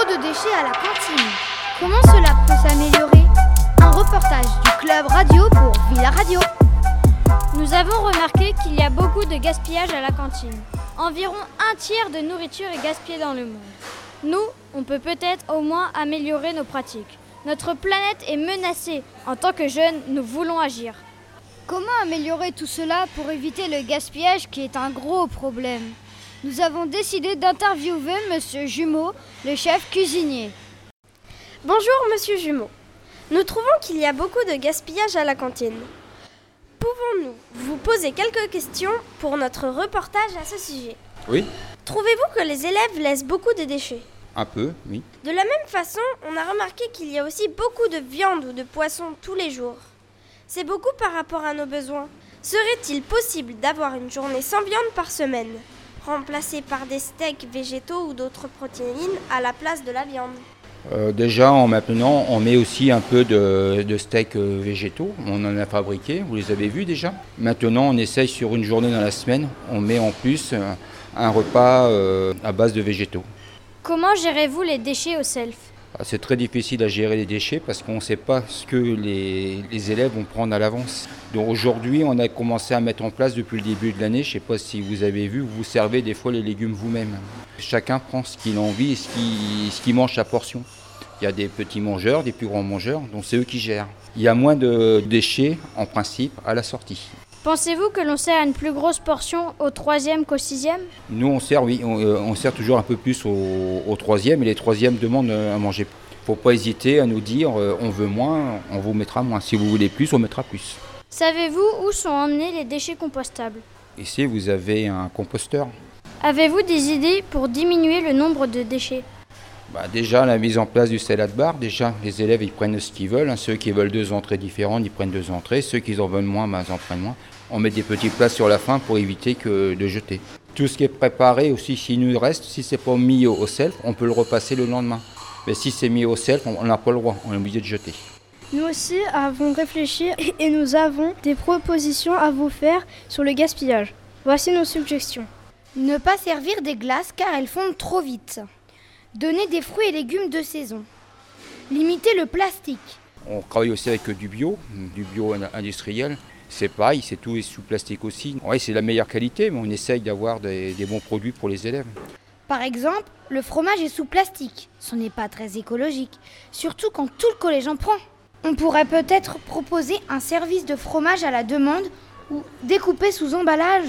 Trop de déchets à la cantine. Comment cela peut s'améliorer? Un reportage du club radio pour Villa Radio. Nous avons remarqué qu'il y a beaucoup de gaspillage à la cantine. Environ un tiers de nourriture est gaspillée dans le monde. Nous, on peut peut-être au moins améliorer nos pratiques. Notre planète est menacée. En tant que jeunes, nous voulons agir. Comment améliorer tout cela pour éviter le gaspillage qui est un gros problème? Nous avons décidé d'interviewer Monsieur Jumeau, le chef cuisinier. Bonjour Monsieur Jumeau. Nous trouvons qu'il y a beaucoup de gaspillage à la cantine. Pouvons-nous vous poser quelques questions pour notre reportage à ce sujet? Oui, Trouvez-vous que les élèves laissent beaucoup de déchets? Un peu, oui. De la même façon, on a remarqué qu'il y a aussi beaucoup de viande ou de poisson tous les jours. C'est beaucoup par rapport à nos besoins. Serait-il possible d'avoir une journée sans viande par semaine, remplacée par des steaks végétaux ou d'autres protéines à la place de la viande Euh, déjà, en maintenant, on met aussi un peu de, de steaks euh, végétaux. On en a fabriqué, vous les avez vus déjà. Maintenant, on essaye sur une journée dans la semaine, on met en plus euh, un repas euh, à base de végétaux. Comment gérez-vous les déchets au self? C'est très difficile à gérer les déchets parce qu'on ne sait pas ce que les, élèves vont prendre à l'avance. Donc aujourd'hui, on a commencé à mettre en place depuis le début de l'année, je ne sais pas si vous avez vu, vous servez des fois les légumes vous-même. Chacun prend ce qu'il a envie et ce qu'il mange sa portion. Il y a des petits mangeurs, des plus grands mangeurs, donc c'est eux qui gèrent. Il y a moins de déchets en principe à la sortie. Pensez-vous que l'on sert une plus grosse portion au troisième qu'au sixième? Nous, on sert, oui, on, euh, on sert toujours un peu plus au, au troisième et les troisièmes demandent euh, à manger. faut pas hésiter à nous dire euh, on veut moins, on vous mettra moins. Si vous voulez plus, on mettra plus. Savez-vous où sont emmenés les déchets compostables? Ici, vous avez un composteur? Avez-vous des idées pour diminuer le nombre de déchets? Bah, déjà, la mise en place du salade bar, déjà, les élèves, ils prennent ce qu'ils veulent. hein. Ceux qui veulent deux entrées différentes, ils prennent deux entrées. Ceux qui en veulent moins, bah, ils en prennent moins. On met des petits plats sur la fin pour éviter que de jeter. Tout ce qui est préparé aussi, s'il nous reste, si c'est pas mis au, au self, on peut le repasser le lendemain. Mais si c'est mis au self, on n'a pas le droit, on est obligé de jeter. Nous aussi avons réfléchi et nous avons des propositions à vous faire sur le gaspillage. Voici nos suggestions. Ne pas servir des glaces car elles fondent trop vite. Donner des fruits et légumes de saison. Limiter le plastique. On travaille aussi avec du bio, du bio in- industriel. C'est pareil, c'est tout sous plastique aussi. Oui, c'est la meilleure qualité, mais on essaye d'avoir des, des bons produits pour les élèves. Par exemple, le fromage est sous plastique. Ce n'est pas très écologique, surtout quand tout le collège en prend. On pourrait peut-être proposer un service de fromage à la demande ou découper sous emballage.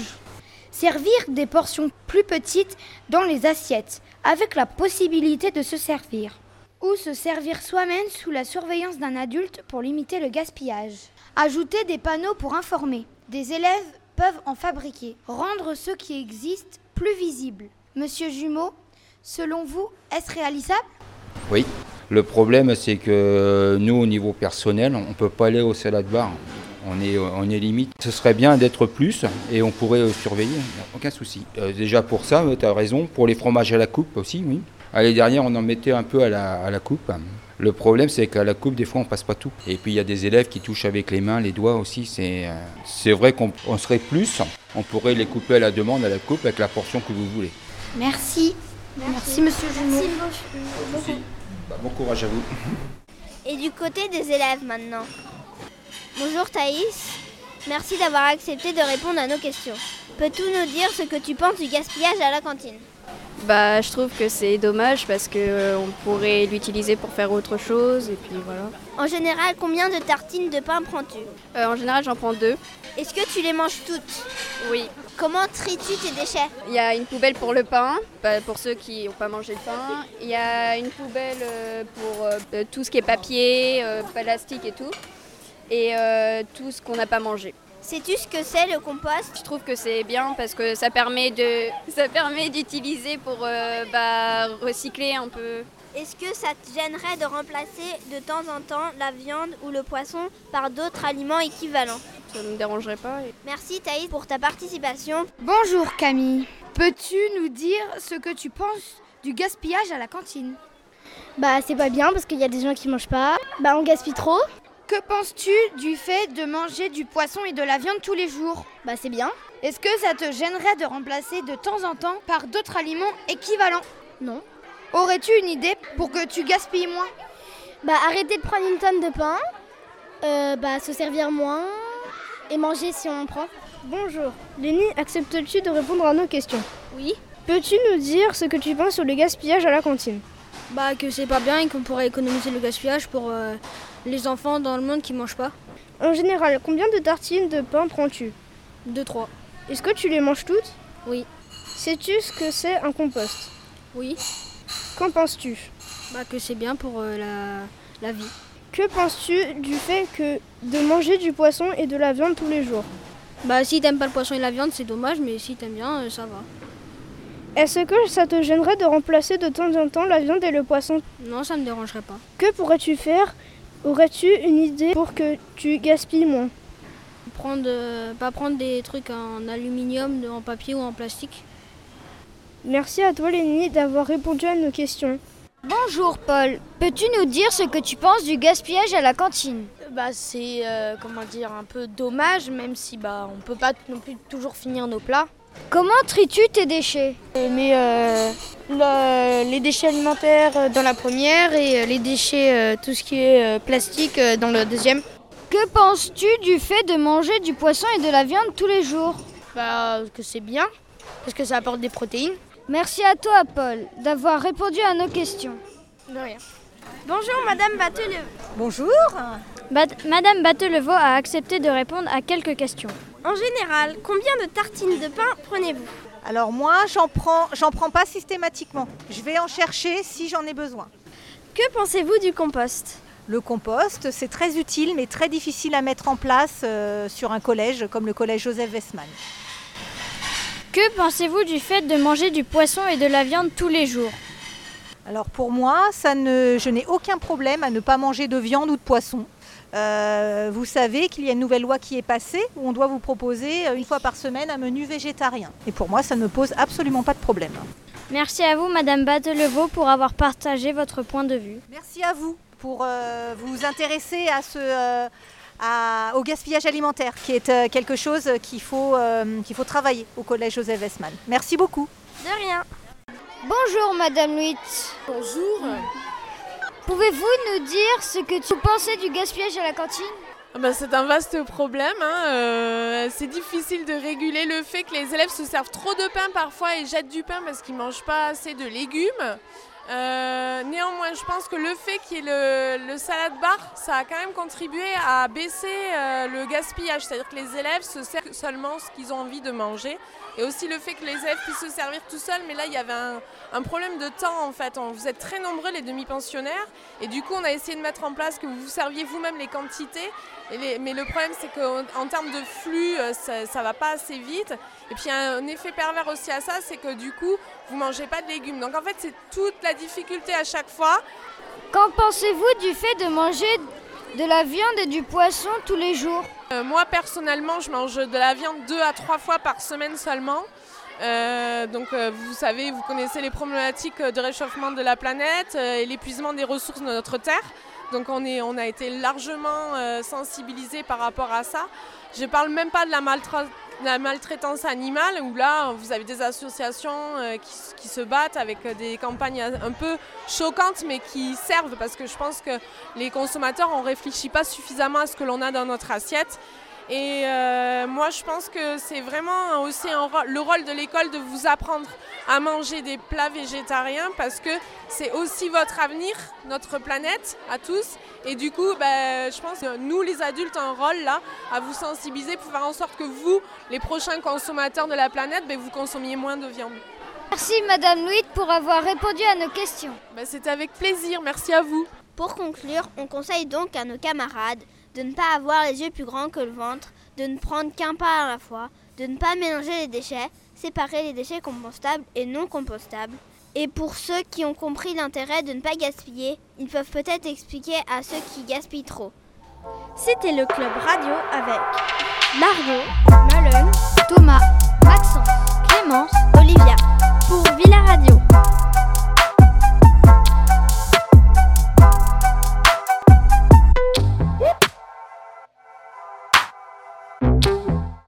Servir des portions plus petites dans les assiettes, avec la possibilité de se servir. Ou se servir soi-même sous la surveillance d'un adulte pour limiter le gaspillage. Ajouter des panneaux pour informer. Des élèves peuvent en fabriquer. Rendre ceux qui existent plus visibles. Monsieur Jumeau, selon vous, est-ce réalisable? Oui. Le problème, c'est que nous, au niveau personnel, on ne peut pas aller au salade bar. On est, on est limite. Ce serait bien d'être plus et on pourrait euh, surveiller, aucun souci. Euh, déjà pour ça, tu as raison. Pour les fromages à la coupe aussi, oui. L'année dernière, on en mettait un peu à la, à la coupe. Le problème, c'est qu'à la coupe, des fois, on passe pas tout. Et puis, il y a des élèves qui touchent avec les mains, les doigts aussi. C'est euh, c'est vrai qu'on on serait plus. On pourrait les couper à la demande, à la coupe, avec la portion que vous voulez. Merci. Merci, monsieur Jumeau. Bah, bon courage à vous. Et du côté des élèves maintenant. Bonjour Thaïs, merci d'avoir accepté de répondre à nos questions. Peux-tu nous dire ce que tu penses du gaspillage à la cantine? Bah, je trouve que c'est dommage parce que euh, on pourrait l'utiliser pour faire autre chose et puis voilà. En général, combien de tartines de pain prends-tu? Euh, en général, j'en prends deux. Est-ce que tu les manges toutes? Oui. Comment tries-tu tes déchets? Il y a une poubelle pour le pain, pas- pour ceux qui n'ont pas mangé le pain. Il y a une poubelle euh, pour tout ce qui est papier, plastique et tout. Et euh, tout ce qu'on n'a pas mangé. Sais-tu ce que c'est le compost? Je trouve que c'est bien parce que ça permet de, ça permet d'utiliser pour euh, bah, recycler un peu. Est-ce que ça te gênerait de remplacer de temps en temps la viande ou le poisson par d'autres aliments équivalents? Ça ne me dérangerait pas. et- Merci Thaïs pour ta participation. Bonjour Camille. Peux-tu nous dire ce que tu penses du gaspillage à la cantine? Bah, c'est pas bien parce qu'il y a des gens qui mangent pas. Bah, on gaspille trop. Que penses-tu du fait de manger du poisson et de la viande tous les jours Bah, c'est bien. Est-ce que ça te gênerait de remplacer de temps en temps par d'autres aliments équivalents? Non. Aurais-tu une idée pour que tu gaspilles moins? Bah arrêter de prendre une tonne de pain, euh, bah se servir moins et manger si on en prend. Bonjour. Lénie, acceptes-tu de répondre à nos questions? Oui. Peux-tu nous dire ce que tu penses sur le gaspillage à la cantine? Bah que c'est pas bien et qu'on pourrait économiser le gaspillage pour euh, les enfants dans le monde qui mangent pas. En général, combien de tartines de pain prends-tu? Deux, trois. Est-ce que tu les manges toutes? Oui. Sais-tu ce que c'est un compost? Oui. Qu'en penses-tu? Bah que c'est bien pour euh, la, la vie. Que penses-tu du fait que de manger du poisson et de la viande tous les jours? Bah si t'aimes pas le poisson et la viande c'est dommage mais si t'aimes bien euh, ça va. Est-ce que ça te gênerait de remplacer de temps en temps la viande et le poisson? Non ça me dérangerait pas. Que pourrais-tu faire? Aurais-tu une idée pour que tu gaspilles moins? Prendre, euh, pas prendre des trucs en aluminium, en papier ou en plastique. Merci à toi Lénie d'avoir répondu à nos questions. Bonjour Paul, peux-tu nous dire ce que tu penses du gaspillage à la cantine? Bah c'est euh, comment dire un peu dommage même si bah on peut pas non plus toujours finir nos plats. Comment tries-tu tes déchets Mais euh, le- les déchets alimentaires euh, dans la première et euh, les déchets euh, tout ce qui est euh, plastique dans le deuxième. Que penses-tu du fait de manger du poisson et de la viande tous les jours? Bah que c'est bien parce que ça apporte des protéines. Merci à toi Paul d'avoir répondu à nos questions. De rien. Bonjour Madame Batele. Bonjour. Bat- Madame Battelevaux a accepté de répondre à quelques questions. En général, combien de tartines de pain prenez-vous Alors moi, j'en prends, j'en prends pas systématiquement. Je vais en chercher si j'en ai besoin. Que pensez-vous du compost Le compost, c'est très utile mais très difficile à mettre en place euh, sur un collège comme le collège Joseph Westman. Que pensez-vous du fait de manger du poisson et de la viande tous les jours Alors pour moi, ça ne, je n'ai aucun problème à ne pas manger de viande ou de poisson. Euh, vous savez qu'il y a une nouvelle loi qui est passée où on doit vous proposer euh, une fois par semaine un menu végétarien. Et pour moi, ça ne me pose absolument pas de problème. Merci à vous Madame Battelevaux pour avoir partagé votre point de vue. Merci à vous pour euh, vous intéresser à ce, euh, à- au gaspillage alimentaire, qui est euh, quelque chose qu'il faut, euh, qu'il faut travailler au Collège Joseph Westman. Merci beaucoup. De rien. Bonjour Madame Luit. Bonjour. Pouvez-vous nous dire ce que tu pensais du gaspillage à la cantine? Ah bah, c'est un vaste problème. hein, euh, c'est difficile de réguler le fait que les élèves se servent trop de pain parfois et jettent du pain parce qu'ils ne mangent pas assez de légumes. Euh, néanmoins, je pense que le fait qu'il y ait le, salade bar, ça a quand même contribué à baisser euh, le gaspillage. C'est-à-dire que les élèves se servent seulement ce qu'ils ont envie de manger. Et aussi le fait que les élèves puissent se servir tout seuls. Mais là, il y avait un, problème de temps en fait. Vous êtes très nombreux les demi-pensionnaires. Et du coup, on a essayé de mettre en place que vous vous serviez vous-même les quantités. Mais le problème, c'est qu'en en termes de flux, euh, ça, ça va pas assez vite. Et puis, il y a un effet pervers aussi à ça, c'est que du coup, vous mangez pas de légumes. Donc, en fait, c'est toute la difficulté à chaque fois. Qu'en pensez-vous du fait de manger de la viande et du poisson tous les jours? Euh, moi, personnellement, je mange de la viande deux à trois fois par semaine seulement. Euh, donc, euh, vous savez, vous connaissez les problématiques de réchauffement de la planète euh, et l'épuisement des ressources de notre Terre. Donc, on, est, on a été largement sensibilisés par rapport à ça. Je parle même pas de la, maltra- de la maltraitance animale, où là, vous avez des associations euh, qui, se battent avec euh, des campagnes un peu choquantes, mais qui servent, parce que je pense que les consommateurs, on réfléchit pas suffisamment à ce que l'on a dans notre assiette. Et euh, moi, je pense que c'est vraiment aussi un ro- le rôle de l'école de vous apprendre à manger des plats végétariens parce que c'est aussi votre avenir, notre planète à tous. Et du coup, ben, je pense que nous, les adultes, un rôle là à vous sensibiliser pour faire en sorte que vous, les prochains consommateurs de la planète, ben, vous consommiez moins de viande. Merci Madame Luit pour avoir répondu à nos questions. Ben, C'était avec plaisir. Merci à vous. Pour conclure, on conseille donc à nos camarades de ne pas avoir les yeux plus grands que le ventre, de ne prendre qu'un pas à la fois, de ne pas mélanger les déchets, séparer les déchets compostables et non compostables. Et pour ceux qui ont compris l'intérêt de ne pas gaspiller, ils peuvent peut-être expliquer à ceux qui gaspillent trop. C'était le club radio avec Margot, Malone, Thomas, Maxence, Clémence, Olivia pour Villa Radio.